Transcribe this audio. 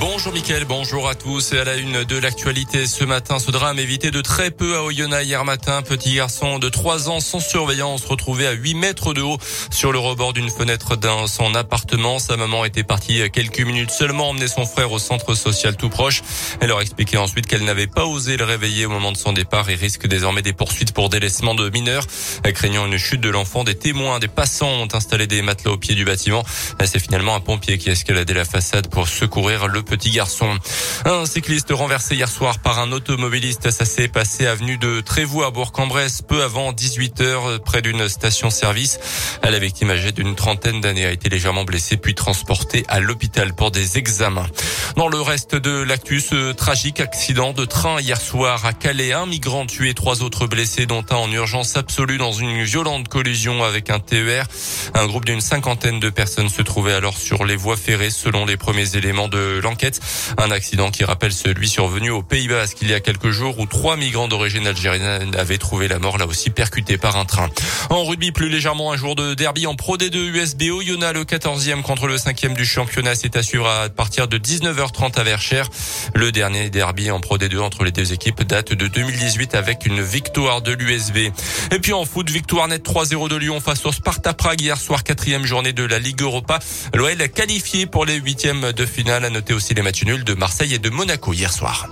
Bonjour Mickaël, bonjour à tous. Et à la une de l'actualité ce matin, ce drame évité de très peu à Oyonnax hier matin. Petit garçon de 3 ans sans surveillance retrouvé à 8 mètres de haut sur le rebord d'une fenêtre d'un son appartement. Sa maman était partie quelques minutes seulement emmener son frère au centre social tout proche. Elle leur expliqué ensuite qu'elle n'avait pas osé le réveiller au moment de son départ et risque désormais des poursuites pour délaissement de mineurs. Craignant une chute de l'enfant, des témoins, des passants ont installé des matelas au pied du bâtiment. C'est finalement un pompier qui a escaladé la façade pour secourir le petit garçon. Un cycliste renversé hier soir par un automobiliste. Ça s'est passé avenue de Trévoux à Bourg-en-Bresse peu avant 18 heures près d'une station-service. La victime âgée d'une trentaine d'années a été légèrement blessée puis transportée à l'hôpital pour des examens. Dans le reste de l'actu, ce tragique accident de train hier soir à Calais. Un migrant tué, trois autres blessés, dont un en urgence absolue dans une violente collision avec un TER. Un groupe d'une cinquantaine de personnes se trouvait alors sur les voies ferrées selon les premiers éléments de Un accident qui rappelle celui survenu aux Pays-Bas il y a quelques jours où trois migrants d'origine algérienne avaient trouvé la mort là aussi percutés par un train. En rugby, plus légèrement, un jour de derby en Pro D2 USBO. Yona, le 14e contre le 5e du championnat, c'est assuré à partir de 19h30 à Verchères. Le dernier derby en Pro D2 entre les deux équipes date de 2018 avec une victoire de l'USB. Et puis en foot, victoire nette 3-0 de Lyon face au Sparta Prague hier soir, quatrième journée de la Ligue Europa. L'OL qualifié pour les huitièmes de finale. À noter aussi les matchs nuls de Marseille et de Monaco hier soir.